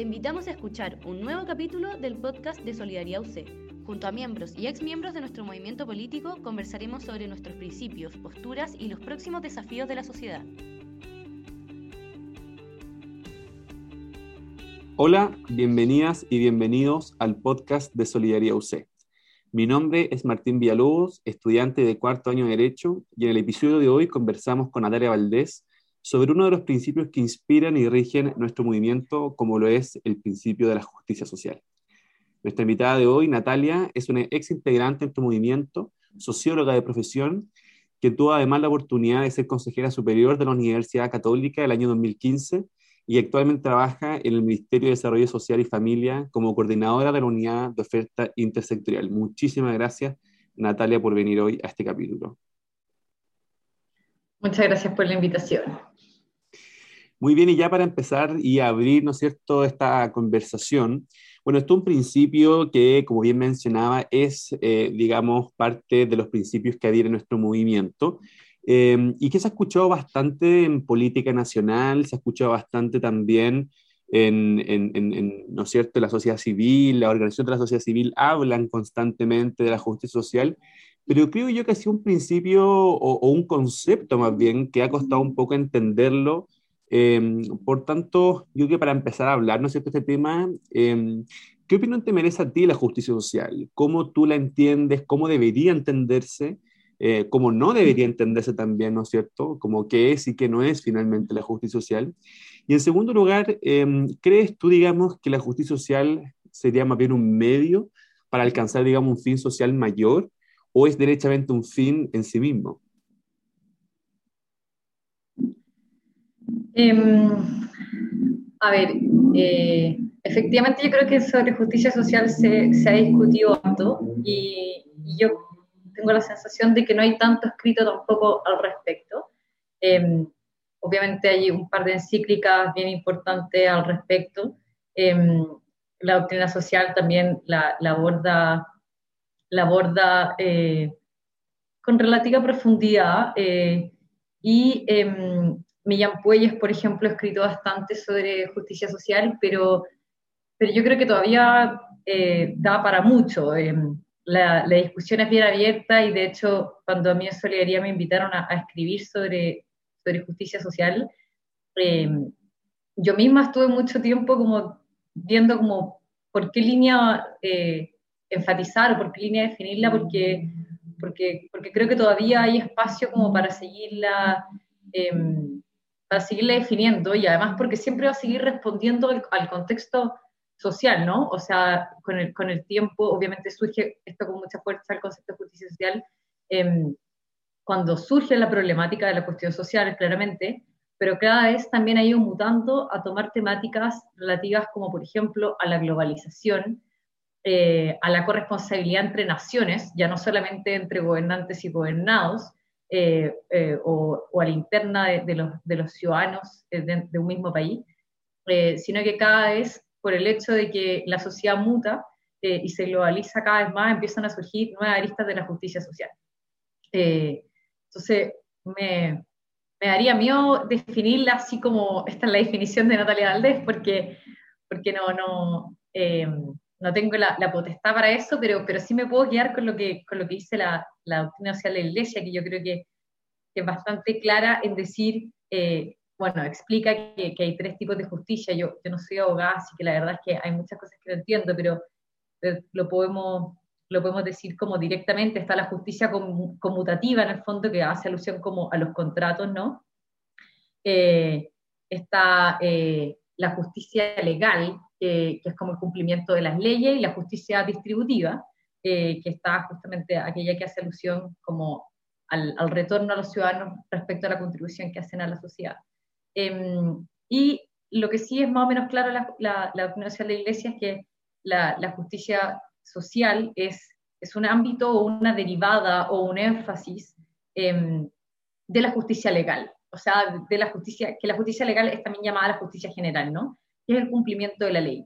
Te invitamos a escuchar un nuevo capítulo del podcast de Solidaridad UC. Junto a miembros y exmiembros de nuestro movimiento político conversaremos sobre nuestros principios, posturas y los próximos desafíos de la sociedad. Hola, bienvenidas y bienvenidos al podcast de Solidaridad UC. Mi nombre es Martín Villalobos, estudiante de cuarto año de Derecho, y en el episodio de hoy conversamos con Natalia Valdés sobre uno de los principios que inspiran y rigen nuestro movimiento, como lo es el principio de la justicia social. Nuestra invitada de hoy, Natalia, es una ex integrante de nuestro movimiento, socióloga de profesión, que tuvo además la oportunidad de ser consejera superior de la Universidad Católica el año 2015 y actualmente trabaja en el Ministerio de Desarrollo Social y Familia como coordinadora de la unidad de oferta intersectorial. Muchísimas gracias, Natalia, por venir hoy a este capítulo. Muchas gracias por la invitación. Muy bien, y ya para empezar y abrir, ¿no es cierto?, esta conversación. Bueno, esto es un principio que, como bien mencionaba, es, eh, digamos, parte de los principios que adhiere nuestro movimiento Em, y que se ha escuchado bastante en política nacional, se ha escuchado bastante también en, en, en, ¿no es cierto?, la sociedad civil, la organización de la sociedad civil hablan constantemente de la justicia social, pero creo yo que ha sido un principio o, un concepto más bien que ha costado un poco entenderlo. Em, por tanto, yo creo que para empezar a hablar, ¿no es cierto?, este tema, em, ¿qué opinión te merece a ti la justicia social? ¿Cómo tú la entiendes? ¿Cómo debería entenderse? eh, como no debería entenderse también, ¿no es cierto? Como qué es y qué no es finalmente la justicia social. Y en segundo lugar, em, ¿crees tú, digamos, que la justicia social sería más bien un medio para alcanzar, digamos, un fin social mayor o es derechamente un fin en sí mismo? Em, a ver, eh, efectivamente yo creo que sobre justicia social se, se ha discutido tanto y, y yo tengo la sensación de que no hay tanto escrito tampoco al respecto. Em, obviamente hay un par de encíclicas bien importantes al respecto. Em, la doctrina social también la, aborda, la aborda eh, con relativa profundidad eh, y eh, Millán Puelles, por ejemplo, ha escrito bastante sobre justicia social, pero, pero yo creo que todavía eh, da para mucho. Em, la, discusión es bien abierta y de hecho cuando a mí en Solidaridad me invitaron a, escribir sobre, sobre justicia social, em, yo misma estuve mucho tiempo como viendo como por qué línea eh, enfatizar o por qué línea definirla, porque, porque, porque creo que todavía hay espacio como para seguirla, em, para seguirla definiendo y además porque siempre va a seguir respondiendo al contexto social, ¿no? O sea, con el, con el tiempo, obviamente surge esto con mucha fuerza, el concepto de justicia social, em, cuando surge la problemática de la cuestión social, claramente, pero cada vez también ha ido mutando a tomar temáticas relativas como, por ejemplo, a la globalización, eh, a la corresponsabilidad entre naciones, ya no solamente entre gobernantes y gobernados, eh, eh, o, o, a la interna de, los, de los, ciudadanos de, de, un mismo país, sino que cada vez por el hecho de que la sociedad muta eh, y se globaliza cada vez más, empiezan a surgir nuevas aristas de la justicia social. Eh, entonces, me, me, daría miedo definirla así como esta es la definición de Natalia Valdés, porque, porque no, no, eh, no tengo la, potestad para eso, pero, pero sí me puedo guiar con lo que, con lo que dice la, la doctrina social de la Iglesia, que yo creo que, que es bastante clara en decir bueno, explica que, hay tres tipos de justicia. Yo, yo no soy abogada, así que la verdad es que hay muchas cosas que no entiendo, pero lo podemos, lo podemos decir como directamente. Está la justicia conmutativa, en el fondo, que hace alusión como a los contratos, ¿no? Eh, está eh, la justicia legal, que es como el cumplimiento de las leyes, y la justicia distributiva, eh, que está justamente aquella que hace alusión como al, retorno a los ciudadanos respecto a la contribución que hacen a la sociedad. Em, y lo que sí es más o menos claro la, la, la opinión de la Iglesia es que la, la, justicia social es, es un ámbito o una derivada o un énfasis em, de la justicia legal. O sea, de la justicia, que la justicia legal es también llamada la justicia general, ¿no? Es el cumplimiento de la ley.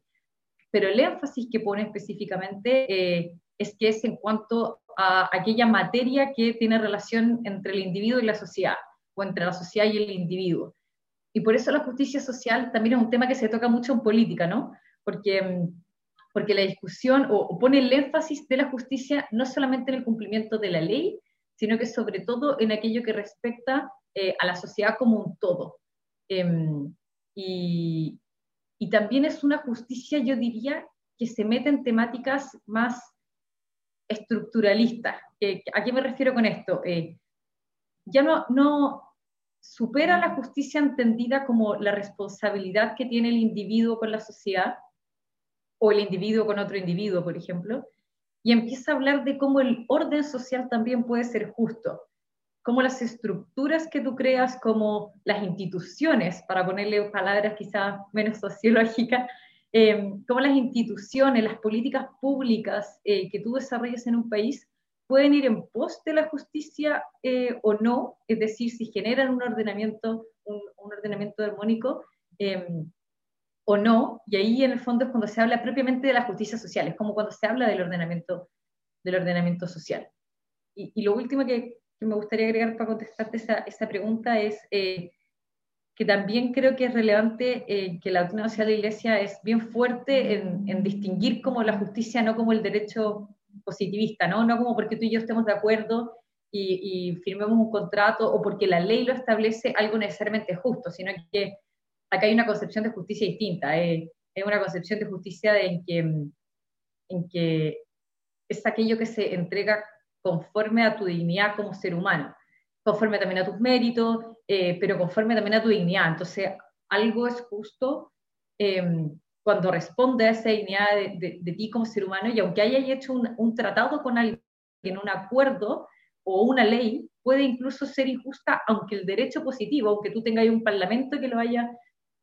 Pero el énfasis que pone específicamente eh, es que es en cuanto a aquella materia que tiene relación entre el individuo y la sociedad, o entre la sociedad y el individuo. y por eso la justicia social también es un tema que se toca mucho en política, ¿no? Porque, mm, porque la discusión o, pone el énfasis de la justicia no solamente en el cumplimiento de la ley, sino que sobre todo en aquello que respecta eh, a la sociedad como un todo. Em, y, y también es una justicia, yo diría, que se mete en temáticas más estructuralistas. ¿A qué me refiero con esto? Eh, ya no, no, supera la justicia entendida como la responsabilidad que tiene el individuo con la sociedad o el individuo con otro individuo, por ejemplo, y empieza a hablar de cómo el orden social también puede ser justo, cómo las estructuras que tú creas, como las instituciones, para ponerle palabras quizás menos sociológicas, eh, cómo las instituciones, las políticas públicas eh, que tú desarrollas en un país pueden ir en pos de la justicia eh, o no, es decir, si generan un ordenamiento, un, ordenamiento armónico em, o no, y ahí en el fondo es cuando se habla propiamente de la justicia social, es como cuando se habla del ordenamiento, del ordenamiento social. Y, lo último que, me gustaría agregar para contestarte esa, esa pregunta es eh, que también creo que es relevante eh, que la doctrina social de la Iglesia es bien fuerte en, en distinguir como la justicia, no como el derecho positivista, ¿no? No como porque tú y yo estemos de acuerdo y, firmemos un contrato o porque la ley lo establece algo necesariamente justo, sino que acá hay una concepción de justicia distinta, eh, es una concepción de justicia en, que, en que es aquello que se entrega conforme a tu dignidad como ser humano, conforme también a tus méritos, eh, pero conforme también a tu dignidad. Entonces, algo es justo eh, cuando responde a esa dignidad de, ti como ser humano, y aunque hayas hecho un, tratado con alguien, un acuerdo o una ley, puede incluso ser injusta, aunque el derecho positivo, aunque tú tengas un parlamento que lo haya,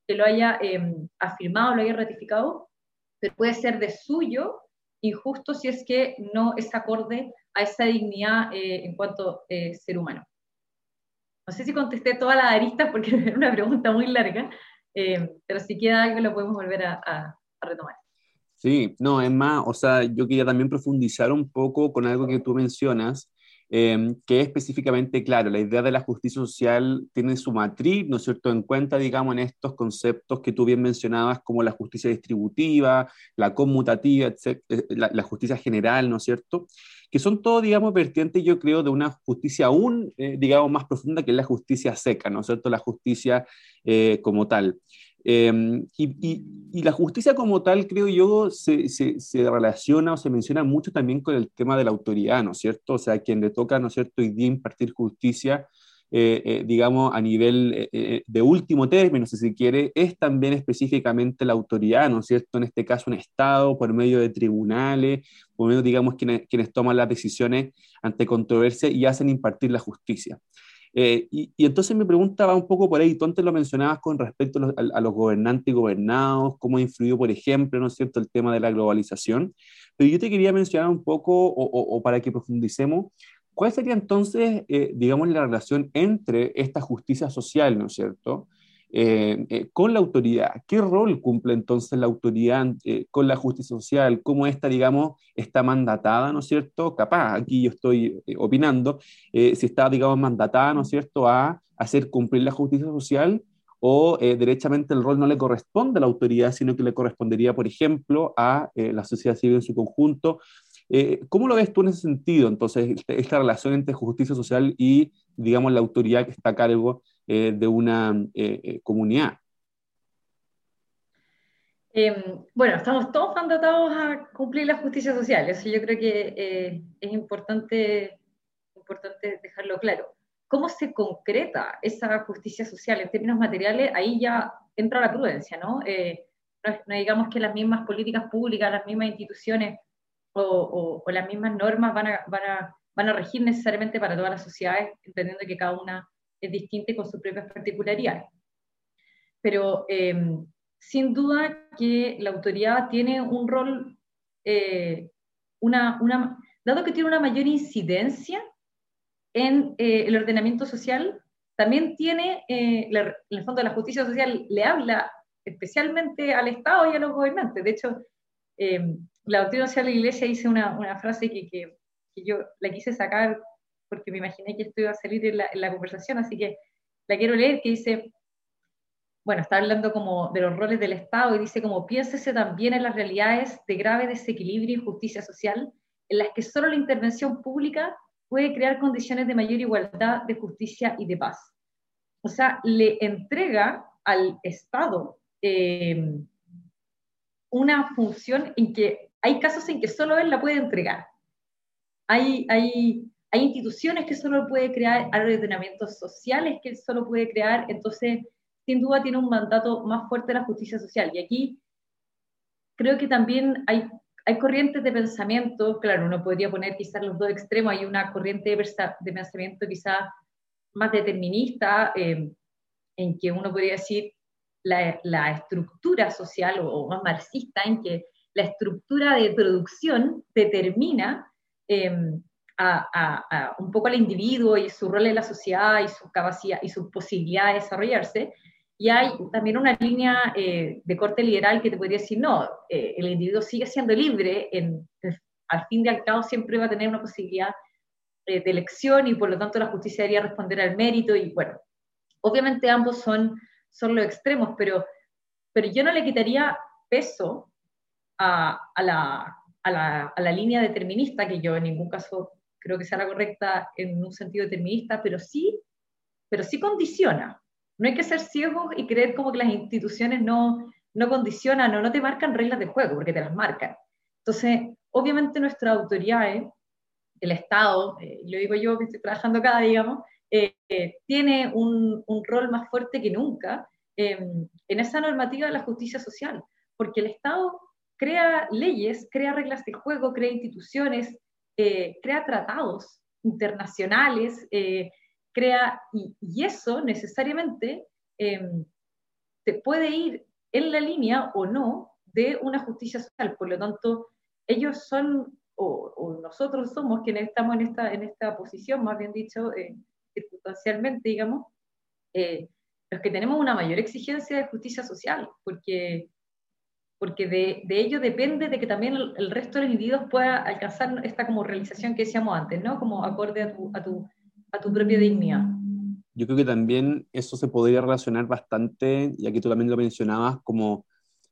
que lo haya em, afirmado, lo haya ratificado, pero puede ser de suyo injusto si es que no es acorde a esa dignidad eh, en cuanto eh, ser humano. No sé si contesté toda la arista porque era una pregunta muy larga, eh, pero si queda algo lo podemos volver a, retomar. Sí, no, es más, o sea, yo quería también profundizar un poco con algo que tú mencionas, eh, que es específicamente, claro, la idea de la justicia social tiene su matriz, ¿no es cierto?, en cuenta, digamos, en estos conceptos que tú bien mencionabas, como la justicia distributiva, la conmutativa, etc., eh, la, la, justicia general, ¿no es cierto?, que son todos, digamos, vertientes, yo creo, de una justicia aún, digamos, más profunda que la justicia seca, ¿no es cierto?, la justicia eh, como tal. Em, y, la justicia como tal, creo yo, se, se, relaciona o se menciona mucho también con el tema de la autoridad, ¿no es cierto? O sea, quien le toca, ¿no es cierto?, hoy día impartir justicia, eh, eh, digamos, a nivel de último término, si se quiere, es también específicamente la autoridad, ¿no es cierto? En este caso, un Estado, por medio de tribunales, por medio, digamos, quienes, quienes toman las decisiones ante controversia y hacen impartir la justicia. Eh, y, entonces mi pregunta va un poco por ahí. Tú antes lo mencionabas con respecto a los, gobernantes y gobernados, cómo ha influido, por ejemplo, ¿no es cierto?, el tema de la globalización. Pero yo te quería mencionar un poco, o, para que profundicemos, ¿cuál sería entonces, eh, digamos, la relación entre esta justicia social, ¿no es cierto?, eh, eh, con la autoridad. ¿Qué rol cumple entonces la autoridad eh, con la justicia social? ¿Cómo esta, digamos, está mandatada, ¿no es cierto? Capaz, aquí yo estoy opinando, si está, digamos, mandatada, ¿no es cierto?, a hacer cumplir la justicia social o derechamente el rol no le corresponde a la autoridad, sino que le correspondería, por ejemplo, a la sociedad civil en su conjunto. ¿Cómo lo ves tú en ese sentido, entonces, esta relación entre justicia social y, digamos, la autoridad que está a cargo eh, de una eh, eh, comunidad. Em, bueno, estamos todos mandatados a cumplir la justicia social, eso yo creo que es importante, importante dejarlo claro. ¿Cómo se concreta esa justicia social en términos materiales? Ahí ya entra la prudencia, ¿no? no, digamos que las mismas políticas públicas, las mismas instituciones o, las mismas normas van a, van, a, van a regir necesariamente para todas las sociedades, entendiendo que cada una es distinta con sus propias particularidades. Pero em, sin duda que la autoridad tiene un rol, eh, una, una, dado que tiene una mayor incidencia en eh, el ordenamiento social, también tiene, eh, en el fondo de la justicia social le habla especialmente al Estado y a los gobernantes. De hecho, la social de la Iglesia dice una, una frase que, que, que, yo la quise sacar porque me imaginé que esto iba a salir en la, conversación, así que la quiero leer, que dice, bueno, está hablando como de los roles del Estado y dice como piénsese también en las realidades de grave desequilibrio y injusticia social en las que solo la intervención pública puede crear condiciones de mayor igualdad, de justicia y de paz. O sea, le entrega al Estado eh, una función en que hay casos en que solo él la puede entregar. Hay, hay, hay instituciones que solo puede crear, hay ordenamientos sociales que él solo puede crear, entonces sin duda tiene un mandato más fuerte de la justicia social. Y aquí creo que también hay, hay corrientes de pensamiento, claro, uno podría poner quizás los dos extremos, hay una corriente de, pensamiento quizás más determinista, eh, en que uno podría decir la, la estructura social o, más marxista, en que la estructura de producción determina em, un poco al individuo y su rol en la sociedad y su capacidad y su posibilidad de desarrollarse, y hay también una línea eh, de corte liberal que te podría decir, no, eh, el individuo sigue siendo libre, en, al fin y al cabo siempre va a tener una posibilidad eh, de elección y por lo tanto la justicia debería responder al mérito y bueno, obviamente ambos son, son los extremos, pero, pero yo no le quitaría peso a, la, a, la, a la línea determinista, que yo en ningún caso creo que sea la correcta en un sentido determinista, pero sí, pero sí condiciona no hay que ser ciegos y creer como que las instituciones no, no condicionan o no te marcan reglas de juego, porque te las marcan. Entonces, obviamente nuestras autoridades, el Estado, eh, lo digo yo que estoy trabajando acá, digamos, eh, eh, tiene un, un, rol más fuerte que nunca en esa normativa de la justicia social, porque el Estado crea leyes, crea reglas de juego, crea instituciones, crea tratados internacionales, crea, y, eso necesariamente em, te puede ir en la línea o no de una justicia social. Por lo tanto, ellos son, o, nosotros somos quienes estamos en esta, en esta posición, más bien dicho, eh, circunstancialmente, digamos, eh, los que tenemos una mayor exigencia de justicia social, porque, porque de, de ello depende de que también el, resto de los individuos pueda alcanzar esta como realización que decíamos antes, ¿no? Como acorde a tu, a tu a tu propia dignidad. Yo creo que también eso se podría relacionar bastante, y aquí tú también lo mencionabas, como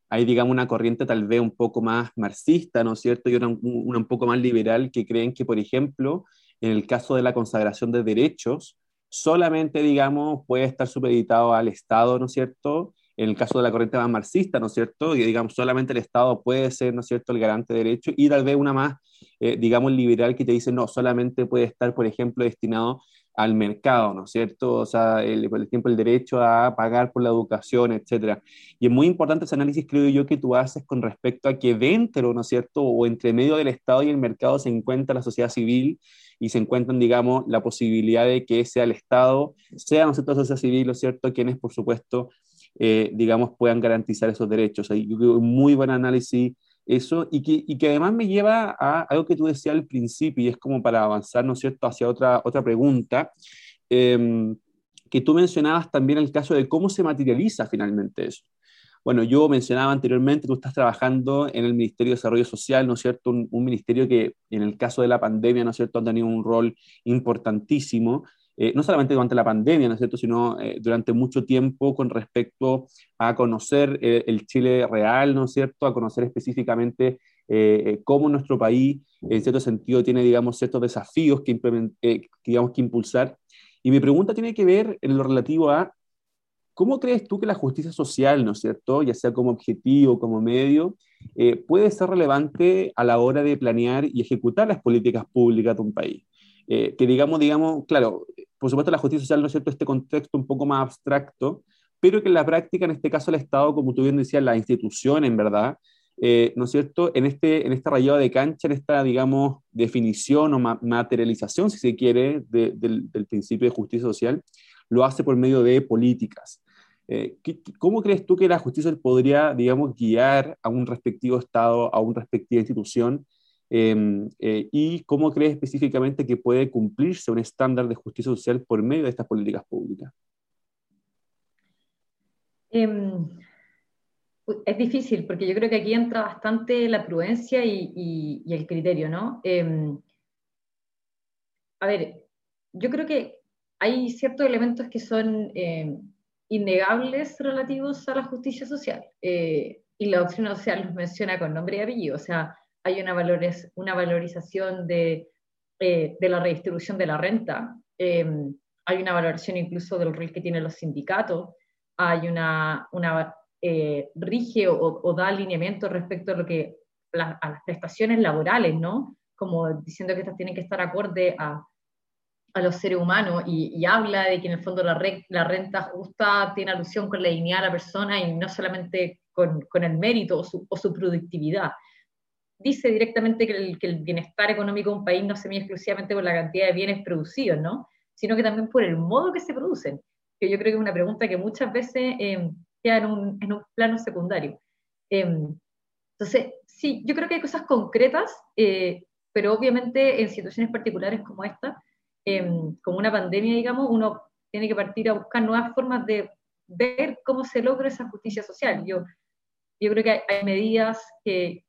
hay, digamos, una corriente tal vez un poco más marxista, ¿no es cierto? Y una, una un poco más liberal que creen que, por ejemplo, en el caso de la consagración de derechos, solamente, digamos, puede estar supeditado al Estado, ¿no es cierto? En el caso de la corriente más marxista, ¿no es cierto? Y digamos, solamente el Estado puede ser, ¿no es cierto?, el garante de derechos, y tal vez una más eh, digamos, liberal que te dice, no, solamente puede estar, por ejemplo, destinado al mercado, ¿no es cierto? O sea, el, por ejemplo, el derecho a pagar por la educación, etcétera. Y es muy importante ese análisis, creo yo, que tú haces con respecto a que dentro, ¿no es cierto?, o entre medio del Estado y el mercado se encuentra la sociedad civil y se encuentran, digamos, la posibilidad de que sea el Estado, sea, ¿no es cierto?, la sociedad civil, ¿no es cierto?, quienes, por supuesto, eh, digamos, puedan garantizar esos derechos. Hay un muy buen análisis eso, y que, y que además me lleva a algo que tú decías al principio, y es como para avanzar, ¿no es cierto?, hacia otra, otra pregunta, em, que tú mencionabas también el caso de cómo se materializa finalmente eso. Bueno, yo mencionaba anteriormente, tú estás trabajando en el Ministerio de Desarrollo Social, ¿no es cierto? Un, un, ministerio que en el caso de la pandemia, ¿no es cierto?, ha tenido un rol importantísimo eh, no solamente durante la pandemia, ¿no es cierto?, sino eh, durante mucho tiempo con respecto a conocer eh, el Chile real, ¿no es cierto?, a conocer específicamente cómo nuestro país, en cierto sentido, tiene, digamos, ciertos desafíos que, digamos, que impulsar. Y mi pregunta tiene que ver en lo relativo a ¿Cómo crees tú que la justicia social, ¿no es cierto?, ya sea como objetivo, como medio, puede ser relevante a la hora de planear y ejecutar las políticas públicas de un país? que digamos, digamos, claro, por supuesto, la justicia social, ¿no es cierto?, este contexto un poco más abstracto, pero que en la práctica, en este caso, el Estado, como tú bien decías, la institución, en verdad, eh, ¿no es cierto?, en este, en este rayado de cancha, en esta, digamos, definición o materialización, si se quiere, del, principio de justicia social, lo hace por medio de políticas. Eh, ¿Cómo crees tú que la justicia podría, digamos, guiar a un respectivo Estado, a una respectiva institución Em, eh, ¿Y cómo crees específicamente que puede cumplirse un estándar de justicia social por medio de estas políticas públicas? Em, es difícil, porque yo creo que aquí entra bastante la prudencia y, el criterio, ¿no? Em, a ver, yo creo que hay ciertos elementos que son innegables relativos a la justicia social. Eh, y la doctrina social los menciona con nombre y apellido, o sea, hay una, valores, una valorización de, eh, de, la redistribución de la renta, em, hay una valoración incluso del rol que tienen los sindicatos, hay una, una eh, rige o, da alineamiento respecto a lo que a las prestaciones laborales, ¿no? Como diciendo que estas tienen que estar acorde a, a los seres humanos y, habla de que en el fondo la, la, renta justa tiene alusión con la dignidad de la persona y no solamente con, con el mérito o su, o su, productividad. Dice directamente que el, que el, bienestar económico de un país no se mide exclusivamente por la cantidad de bienes producidos, ¿no? sino que también por el modo que se producen, que yo creo que es una pregunta que muchas veces eh, queda en un, en un, plano secundario. Eh, entonces, sí, yo creo que hay cosas concretas, eh, pero obviamente en situaciones particulares como esta, Em, como una pandemia, digamos, uno tiene que partir a buscar nuevas formas de ver cómo se logra esa justicia social. Yo, yo creo que hay, medidas que,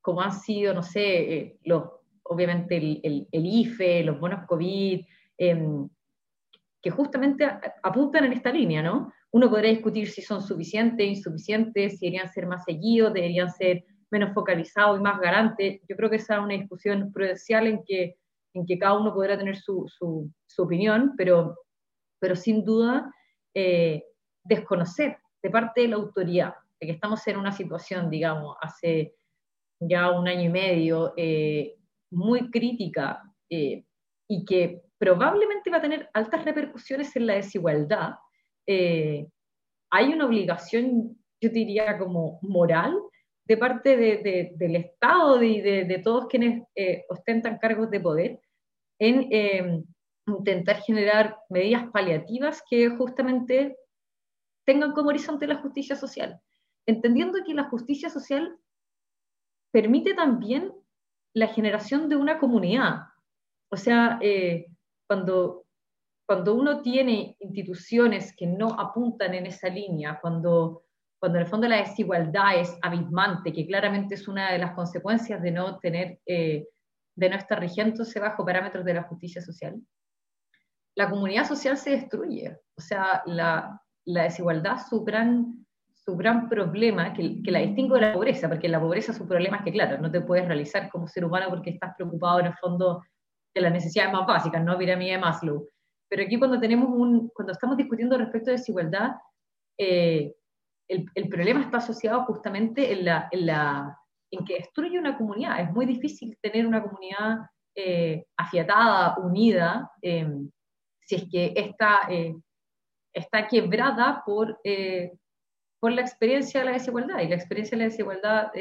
como han sido, no sé, eh, los, obviamente el, el, el, IFE, los bonos COVID, em, que justamente apuntan en esta línea, ¿no? Uno podría discutir si son suficientes, insuficientes, si deberían ser más seguidos, deberían ser menos focalizados y más garantes. Yo creo que esa es una discusión prudencial en que en que cada uno podrá tener su, su, opinión, pero, pero sin duda eh, desconocer de parte de la autoridad, de que estamos en una situación, digamos, hace ya un año y medio eh, muy crítica eh, y que probablemente va a tener altas repercusiones en la desigualdad, hay una obligación, yo diría, como moral de parte del Estado y de, todos quienes eh, ostentan cargos de poder en em, intentar generar medidas paliativas que justamente tengan como horizonte la justicia social, entendiendo que la justicia social permite también la generación de una comunidad. O sea, eh, cuando, cuando uno tiene instituciones que no apuntan en esa línea, cuando cuando en el fondo la desigualdad es abismante, que claramente es una de las consecuencias de no tener, eh, de no estar rigiéndose bajo parámetros de la justicia social, la comunidad social se destruye. O sea, la, la desigualdad, su gran, su gran problema, que, que, la distingo de la pobreza, porque la pobreza su problema es que, claro, no te puedes realizar como ser humano porque estás preocupado en el fondo de las necesidades más básicas, ¿no? Pirámide de Maslow. Pero aquí cuando tenemos un, cuando estamos discutiendo respecto a desigualdad, eh, el, problema está asociado justamente en, la, en, la, en que destruye una comunidad. Es muy difícil tener una comunidad eh, afiatada, unida, eh, si es que está, eh, está quebrada por, por la experiencia de la desigualdad. Y la experiencia de la desigualdad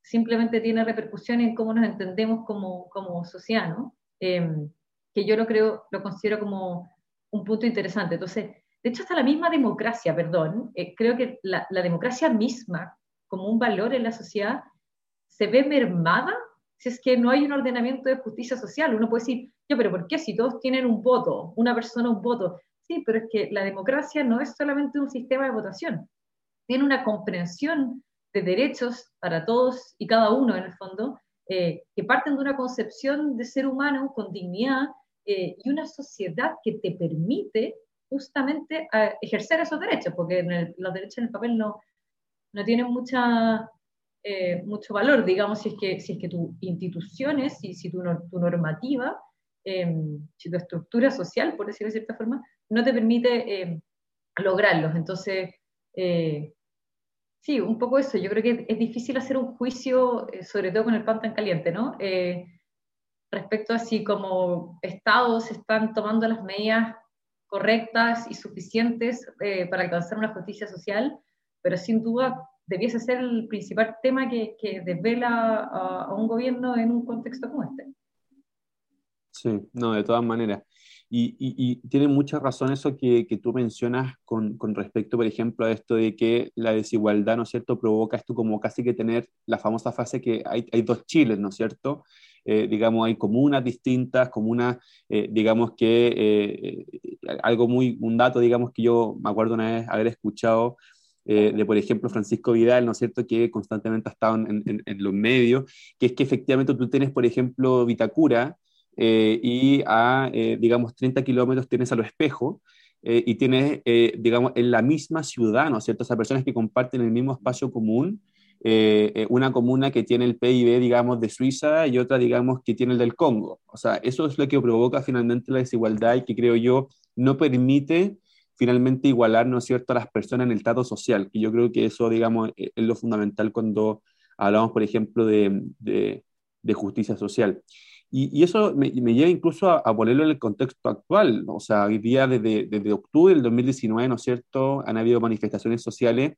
simplemente tiene repercusión en cómo nos entendemos como, como sociedad, que yo lo creo, lo considero como un punto interesante. Entonces, de hecho, hasta la misma democracia, perdón, eh, creo que la, democracia misma, como un valor en la sociedad, se ve mermada si es que no hay un ordenamiento de justicia social. Uno puede decir, yo, pero ¿por qué si todos tienen un voto, una persona un voto? Sí, pero es que la democracia no es solamente un sistema de votación, tiene una comprensión de derechos para todos y cada uno en el fondo, eh, que parten de una concepción de ser humano con dignidad eh, y una sociedad que te permite justamente a ejercer esos derechos, porque los derechos en el papel no, no tienen mucha, eh, mucho valor, digamos, si es que, si es que tus instituciones, si, si tu, tu normativa, em, si tu estructura social, por decirlo de cierta forma, no te permite em, lograrlos. Entonces, eh, sí, un poco eso. Yo creo que es difícil hacer un juicio, eh, sobre todo con el pan tan caliente, ¿no? respecto a si como estados están tomando las medidas correctas y suficientes eh, para alcanzar una justicia social, pero sin duda debiese ser el principal tema que, que desvela a, un gobierno en un contexto como este. Sí, no, de todas maneras. Y, y, tiene mucha razón eso que, que tú mencionas con, con, respecto, por ejemplo, a esto de que la desigualdad, ¿no es cierto?, provoca esto como casi que tener la famosa fase que hay, hay dos chiles, ¿no es cierto? Eh, digamos, hay comunas distintas, comunas, eh, digamos que eh, algo muy, un dato, digamos, que yo me acuerdo una vez haber escuchado de, por ejemplo, Francisco Vidal, ¿no es cierto?, que constantemente ha estado en, en, los medios, que es que efectivamente tú tienes, por ejemplo, Vitacura y a, digamos, 30 kilómetros tienes a lo espejo, y tienes, digamos, en la misma ciudad, ¿no es cierto? Esas personas que comparten el mismo espacio común, una comuna que tiene el PIB, digamos, de Suiza y otra, digamos, que tiene el del Congo. O sea, eso es lo que provoca finalmente la desigualdad y que creo yo no permite finalmente igualar, ¿no es cierto?, a las personas en el trato social, que yo creo que eso, digamos, es lo fundamental cuando hablamos, por ejemplo, de, de, justicia social. Y, y eso me, me, lleva incluso a, ponerlo en el contexto actual. O sea, hoy día, desde, desde, octubre del 2019, ¿no es cierto?, han habido manifestaciones sociales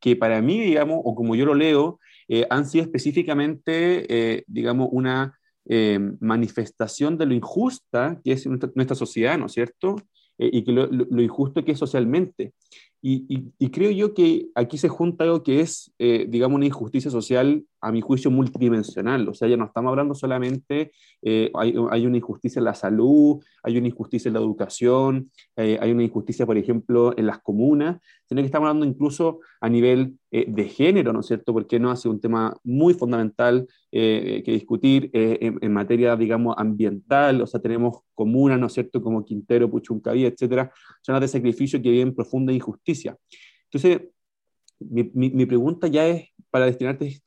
que para mí, digamos, o como yo lo leo, eh, han sido específicamente, eh, digamos, una eh, manifestación de lo injusta que es nuestra, nuestra sociedad, ¿no es cierto? y que lo, lo, injusto que es socialmente. Y, y, creo yo que aquí se junta algo que es, digamos, una injusticia social a mi juicio, multidimensional. O sea, ya no estamos hablando solamente, eh, hay, una injusticia en la salud, hay una injusticia en la educación, eh, hay una injusticia, por ejemplo, en las comunas, sino que estamos hablando incluso a nivel eh, de género, ¿no es cierto? Porque no hace un tema muy fundamental que discutir en, materia, digamos, ambiental. O sea, tenemos comunas, ¿no es cierto?, como Quintero, Puchuncaví, etcétera, zonas de sacrificio que viven profunda injusticia. Entonces, mi, mi pregunta ya es para destinarte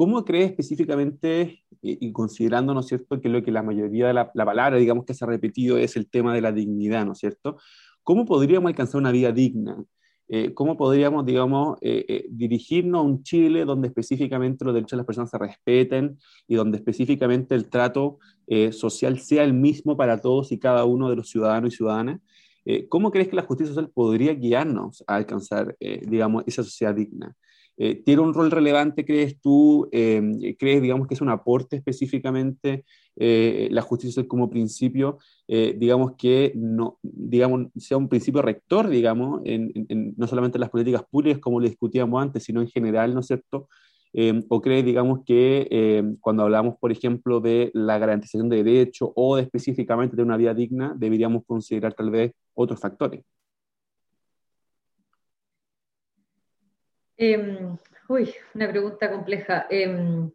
¿Cómo crees específicamente, y, considerando, ¿no es cierto?, que lo que la mayoría de la, palabra, digamos, que se ha repetido es el tema de la dignidad, ¿no es cierto? ¿Cómo podríamos alcanzar una vida digna? Eh, ¿Cómo podríamos, digamos, eh, eh, dirigirnos a un Chile donde específicamente los derechos de las personas se respeten y donde específicamente el trato social sea el mismo para todos y cada uno de los ciudadanos y ciudadanas? ¿Cómo crees que la justicia social podría guiarnos a alcanzar, digamos, esa sociedad digna? Eh, ¿Tiene un rol relevante, crees tú? Em, ¿Crees, digamos, que es un aporte específicamente eh, la justicia como principio, eh, digamos, que no, digamos, sea un principio rector, digamos, no solamente en las políticas públicas, como lo discutíamos antes, sino en general, ¿no es cierto? Em, ¿O crees, digamos, que em, cuando hablamos, por ejemplo, de la garantización de derechos o de, específicamente de una vida digna, deberíamos considerar tal vez otros factores? Em, uy, una pregunta compleja. Em,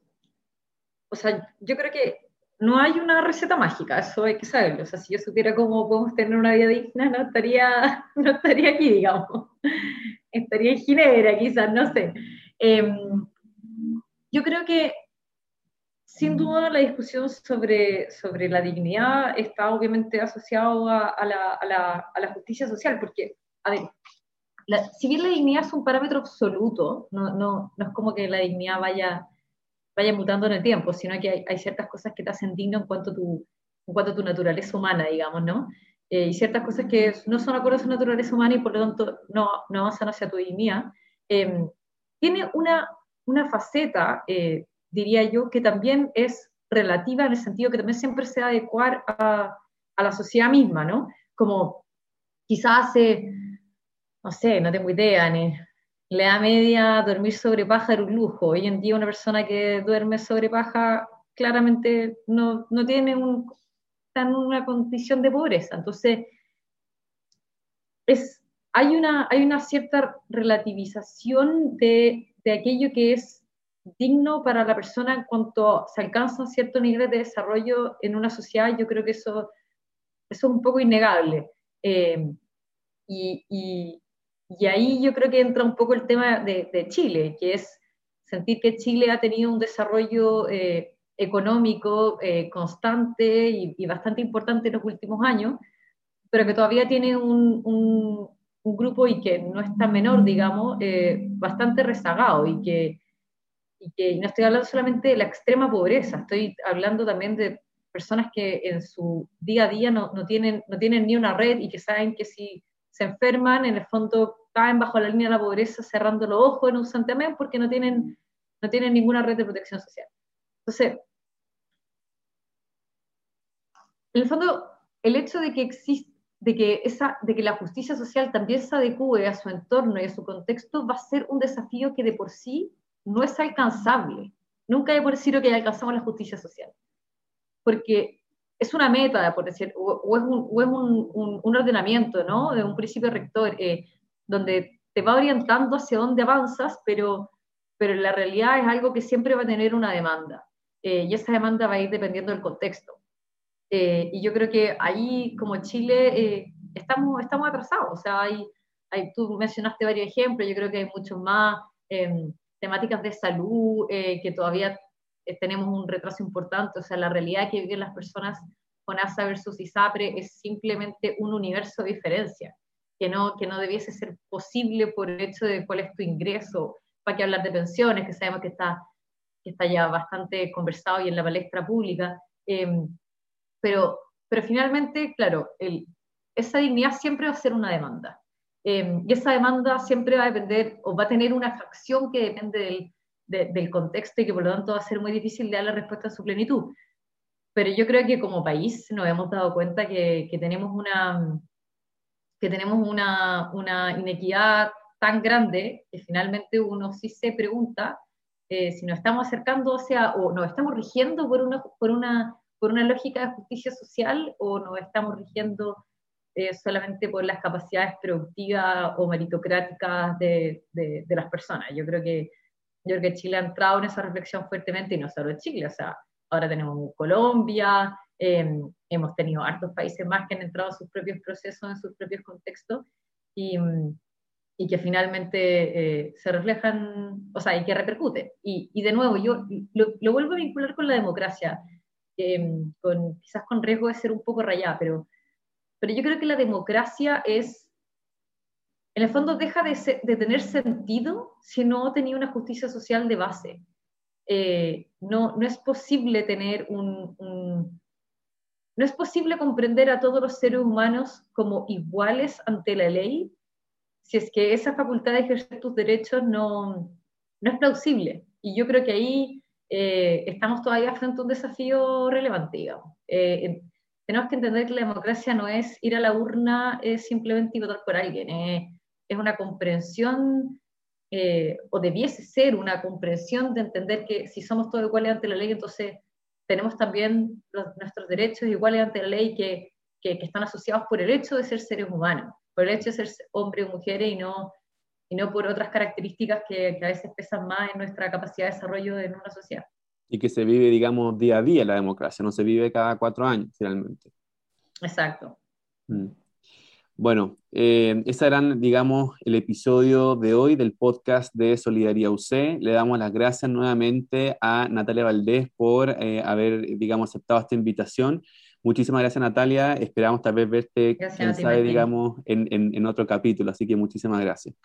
o sea, yo creo que no hay una receta mágica, eso hay que saberlo. O sea, si yo supiera cómo podemos tener una vida digna, no estaría, no estaría aquí, digamos. Estaría en Ginebra, quizás, no sé. Em, yo creo que, sin duda, la discusión sobre, sobre la dignidad está obviamente asociado a, a, la, a, la, a la justicia social, porque, a ver, si bien la dignidad es un parámetro absoluto, no, no, no, es como que la dignidad vaya, vaya mutando en el tiempo, sino que hay, hay ciertas cosas que te hacen digno en cuanto a tu, en cuanto a tu naturaleza humana, digamos, ¿no? Eh, y ciertas cosas que no son acuerdos a tu naturaleza humana y por lo tanto no, no avanzan hacia tu dignidad. Em, tiene una, una faceta, eh, diría yo, que también es relativa en el sentido que también siempre se adecuar a, a la sociedad misma, ¿no? Como quizás hace no sé, no tengo idea, ni le da media dormir sobre paja era un lujo. Hoy en día una persona que duerme sobre paja claramente no, no tiene un, una condición de pobreza. Entonces, es, hay, una, hay una cierta relativización de, de aquello que es digno para la persona en cuanto se alcanza cierto nivel de desarrollo en una sociedad, yo creo que eso, eso es un poco innegable. Eh, y ahí yo creo que entra un poco el tema de, Chile, que es sentir que Chile ha tenido un desarrollo eh, económico eh, constante y, bastante importante en los últimos años, pero que todavía tiene un, un, grupo y que no es tan menor, digamos, eh, bastante rezagado y que, y que no estoy hablando solamente de la extrema pobreza, estoy hablando también de personas que en su día a día no, no, tienen, no tienen ni una red y que saben que si se enferman, en el fondo caen bajo la línea de la pobreza cerrando los ojos en un santiamén porque no tienen, no tienen ninguna red de protección social. Entonces, en el fondo, el hecho de que existe de que, esa, de que la justicia social también se adecue a su entorno y a su contexto va a ser un desafío que de por sí no es alcanzable. Nunca hay por decir que alcanzamos la justicia social. Porque es una meta, por decir, o, es, un, o es un, un, ordenamiento, ¿no? De un principio rector, eh, donde te va orientando hacia dónde avanzas, pero, pero la realidad es algo que siempre va a tener una demanda. Eh, y esa demanda va a ir dependiendo del contexto. Eh, y yo creo que ahí, como Chile, estamos, estamos atrasados. O sea, hay, hay, tú mencionaste varios ejemplos, yo creo que hay muchos más em, temáticas de salud eh, que todavía eh, tenemos un retraso importante. O sea, la realidad que viven las personas con ASA versus ISAPRE es simplemente un universo de diferencia, que no, que no debiese ser posible por el hecho de cuál es tu ingreso. Para que hablar de pensiones, que sabemos que está, que está ya bastante conversado y en la palestra pública. Em, pero, pero finalmente, claro, el, esa dignidad siempre va a ser una demanda. Em, y esa demanda siempre va a depender o va a tener una facción que depende del, del contexto y que por lo tanto va a ser muy difícil de dar la respuesta a su plenitud. Pero yo creo que como país nos hemos dado cuenta que, que tenemos una que tenemos una, una, inequidad tan grande que finalmente uno sí se pregunta eh, si nos estamos acercando, o o nos estamos rigiendo por una, por una, por una lógica de justicia social o nos estamos rigiendo eh, solamente por las capacidades productivas o meritocráticas de, de, las personas. Yo creo, que, yo creo que Chile ha entrado en esa reflexión fuertemente y no solo Chile, o sea, ahora tenemos Colombia, em, hemos tenido hartos países más que han entrado en sus propios procesos, en sus propios contextos, y, y que finalmente eh, se reflejan, o sea, y que repercuten. Y, y de nuevo, yo lo, lo, vuelvo a vincular con la democracia, em, con, quizás con riesgo de ser un poco rayada, pero pero yo creo que la democracia es, en el fondo deja de, de tener sentido si no tenía una justicia social de base. Eh, no, no es posible tener un, un, no es posible comprender a todos los seres humanos como iguales ante la ley si es que esa facultad de ejercer tus derechos no, no es plausible. Y yo creo que ahí eh, estamos todavía frente a un desafío relevante, digamos. Eh, tenemos que entender que la democracia no es ir a la urna simplemente votar por alguien, es una comprensión, eh, o debiese ser una comprensión de entender que si somos todos iguales ante la ley, entonces tenemos también nuestros derechos iguales ante la ley que, que, están asociados por el hecho de ser seres humanos, por el hecho de ser hombres o mujeres y no, y no por otras características que, que a veces pesan más en nuestra capacidad de desarrollo en una sociedad y que se vive, digamos, día a día la democracia, no se vive cada cuatro años, finalmente. Exacto. Mm. Bueno, eh, ese eran, digamos, el episodio de hoy del podcast de Solidaridad UC. Le damos las gracias nuevamente a Natalia Valdés por eh, haber, digamos, aceptado esta invitación. Muchísimas gracias, Natalia. Esperamos tal vez verte, quién sabe, digamos, en, en, en otro capítulo. Así que muchísimas gracias.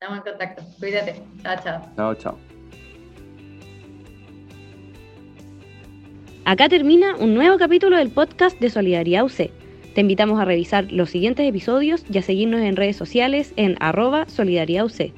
Estamos en contacto. Cuídate. Chao, chao. Chao, chao. Acá termina un nuevo capítulo del podcast de Solidaridad UC. Te invitamos a revisar los siguientes episodios y a seguirnos en redes sociales en arroba Solidaridad UC.